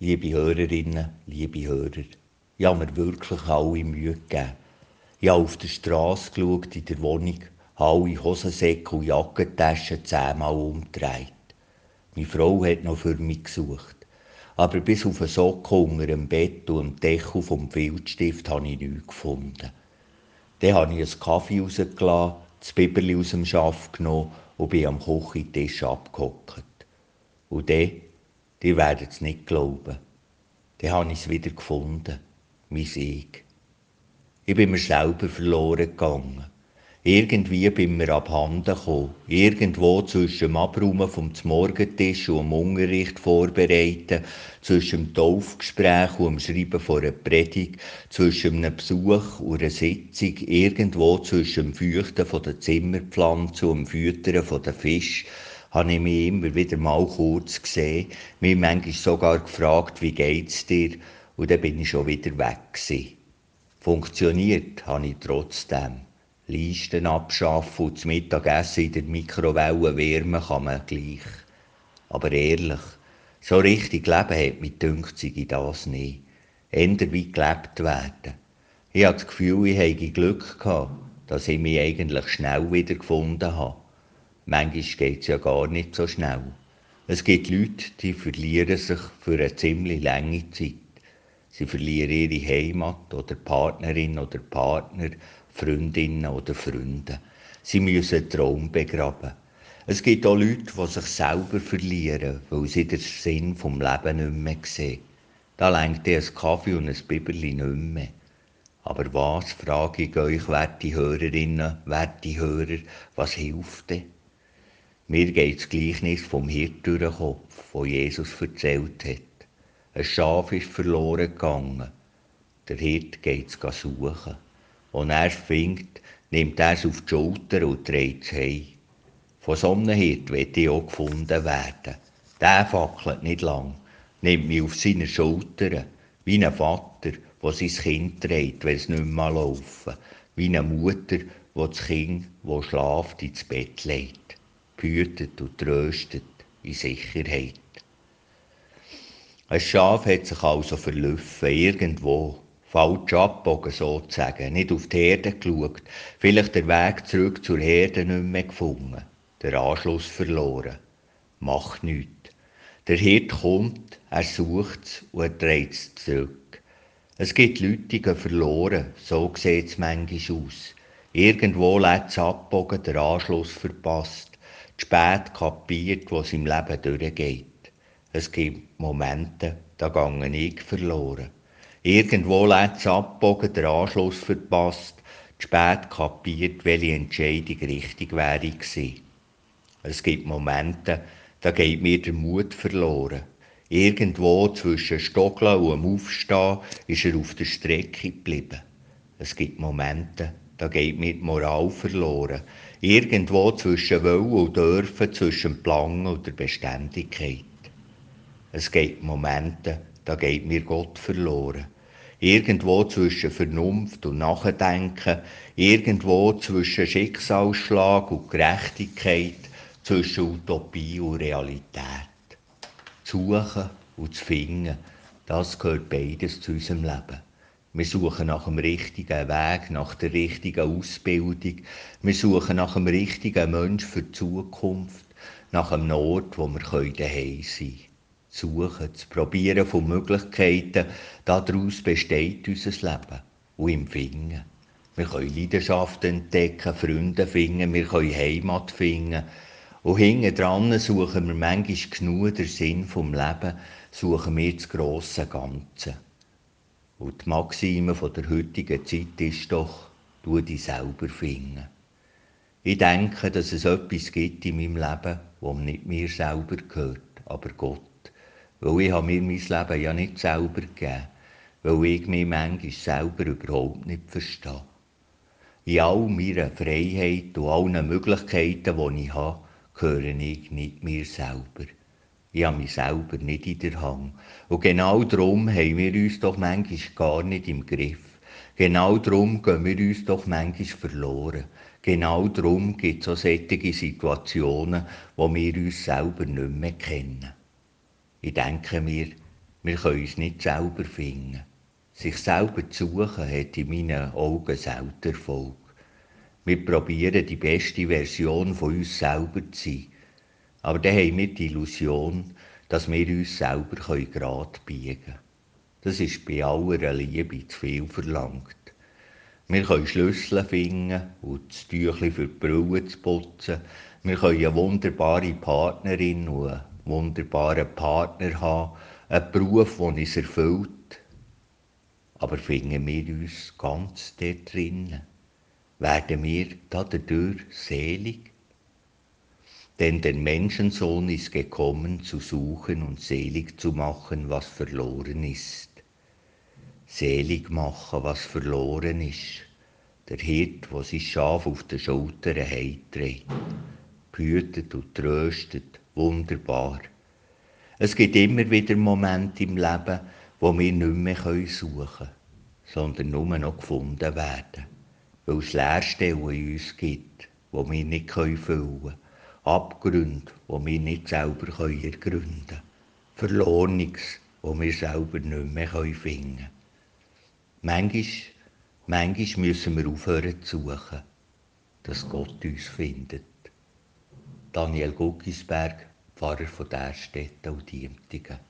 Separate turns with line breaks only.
Liebe Hörerinnen, liebe Hörer, ich habe mir wirklich alle Mühe gegeben. Ich habe auf der Straße geschaut, in der Wohnung, alle Hosensäcke und Jackentaschen zehnmal umgedreht. Meine Frau hat noch für mich gesucht. Aber bis auf einen Socken unter dem Bett und dem Deckel vom Filzstift habe ich nichts gefunden. Dann habe ich einen Kaffee rausgelassen, das Biberli aus dem Schaft genommen und bin am Küchentisch abgehockt. Und dann, die werden es nicht glauben, dann habe ich es wieder gefunden, mein Sieg. Ich bin mir selber verloren gegangen. Irgendwie bin mir abhanden gekommen. Irgendwo zwischen dem Abräumen vom Morgentisch und dem Unterricht vorbereiten, zwischen dem Taufgespräch und dem Schreiben von einer Predigt, zwischen einem Besuch und einer Sitzung, irgendwo zwischen dem Feuchten der Zimmerpflanzen und dem Füttern von den Fisch, habe ich mich immer wieder mal kurz gesehen, mich manchmal sogar gefragt, wie geht's dir? Und dann bin ich schon wieder weg gewesen. Funktioniert habe ich trotzdem. Listen abschaffen und das Mittagessen in der Mikrowelle wärmen kann man gleich. Aber ehrlich, so richtig leben hat mich dünkt sich das nicht. Änder wie gelebt werden. Ich habe das Gefühl, ich hätte Glück gehabt, dass ich mich eigentlich schnell wieder gefunden habe. Manchmal geht es ja gar nicht so schnell. Es gibt Leute, die verlieren sich für eine ziemlich lange Zeit. Sie verlieren ihre Heimat oder Partnerin oder Partner, Freundinnen oder Freunde. Sie müssen Traum begraben. Es gibt auch Leute, die sich selber verlieren, weil sie den Sinn vom Leben nicht mehr sehen. Da lenkt ein Kaffee und ein Biberli nicht mehr. Aber was, frage ich euch, werte Hörerinnen, werte Hörer, was hilft denn? Mir geht das Gleichnis vom Hirt durch den Kopf, wo Jesus erzählt hat. Ein Schaf ist verloren gegangen. Der Hirt geht es suchen. Und er findet, nimmt er es auf die Schulter und trägt es heim. Von so einem Hirt wird ich auch gefunden werden. Der fackelt nicht lang, nimmt mich auf seine Schultern, wie ein Vater, der sein Kind trägt, wenn es nicht mehr laufen wie eine Mutter, die das Kind, das schlaft, ins Bett legt, behütet und tröstet in Sicherheit. Ein Schaf hat sich also verlaufen, irgendwo, falsch abgebogen sozusagen, nicht auf die Herde geschaut, vielleicht den Weg zurück zur Herde nicht mehr gefunden, den Anschluss verloren. Macht nichts. Der Hirt kommt, er sucht es und er dreht es zurück. Es gibt Leute, die gehen verloren, so sieht es manchmal aus. Irgendwo lässt es abbogen, der Anschluss verpasst, spät kapiert, was im Leben durchgeht. Es gibt Momente, da gehe ich verloren. Irgendwo lässt es abbogen, der Anschluss verpasst, spät kapiert, welche Entscheidung richtig wäre gewesen. Es gibt Momente, da geht mir der Mut verloren. Irgendwo zwischen Stockeln und dem Aufstehen ist er auf der Strecke geblieben. Es gibt Momente, da geht mir die Moral verloren. Irgendwo zwischen Wollen und Dürfen, zwischen Plan und der Beständigkeit. Es gibt Momente, da geht mir Gott verloren. Irgendwo zwischen Vernunft und Nachdenken, irgendwo zwischen Schicksalsschlag und Gerechtigkeit, zwischen Utopie und Realität. Zu suchen und zu finden, das gehört beides zu unserem Leben. Wir suchen nach dem richtigen Weg, nach der richtigen Ausbildung. Wir suchen nach dem richtigen Mensch für die Zukunft, nach einem Ort, wo wir daheim sein können suchen, zu probieren von Möglichkeiten. Daraus besteht unser Leben und im Finden. Wir können Leidenschaften entdecken, Freunde finden, wir können Heimat finden. Und hinten dran suchen wir manchmal genug den Sinn vom Leben, suchen wir das grosse Ganze. Und die Maxime der heutigen Zeit ist doch, du dich selber finden. Ich denke, dass es etwas gibt in meinem Leben, das nicht mir selber gehört, aber Gott. Weil ich habe mir mein Leben ja nicht selber gegeben, weil ich mich manchmal selber überhaupt nicht verstehe. In all meiner Freiheit und allen Möglichkeiten, die ich habe, gehöre ich nicht mir selber. Ich habe mich selber nicht in der Hand. Und genau darum haben wir uns doch manchmal gar nicht im Griff. Genau darum gehen wir uns doch manchmal verloren. Genau darum gibt es auch solche Situationen, wo wir uns selber nicht mehr kennen. Ich denke mir, Wir können uns nicht selber finden. Sich selber zu suchen hat in meinen Augen selten Erfolg. Wir probieren die beste Version von uns selber zu sein. Aber dann haben wir die Illusion, dass wir uns selber gerade biegen können. Das ist bei aller Liebe zu viel verlangt. Wir können Schlüssel finden und das Tüchlein für die Brille putzen. Wir können eine wunderbare Partnerin und einen wunderbaren Partner haben, einen Beruf, der uns erfüllt. Aber finden wir uns ganz dort drinnen? Werden wir dadurch selig? Denn der Menschensohn ist gekommen, zu suchen und selig zu machen, was verloren ist selig machen, was verloren ist. Der Hirt, der sein Schaf auf den Schultern heimträgt, behütet und tröstet, wunderbar. Es gibt immer wieder Momente im Leben, wo wir nicht mehr suchen können, sondern nur noch gefunden werden, weil es Leerstellen in uns gibt, wo wir nicht füllen können, Abgründe, wo wir nicht selber ergründen können, Verlorenes, wo wir selber nicht mehr finden können. Manchmal, müssen wir aufhören zu suchen, dass Gott uns findet. Daniel Guckisberg, Pfarrer von Därstetten und Diemtigen.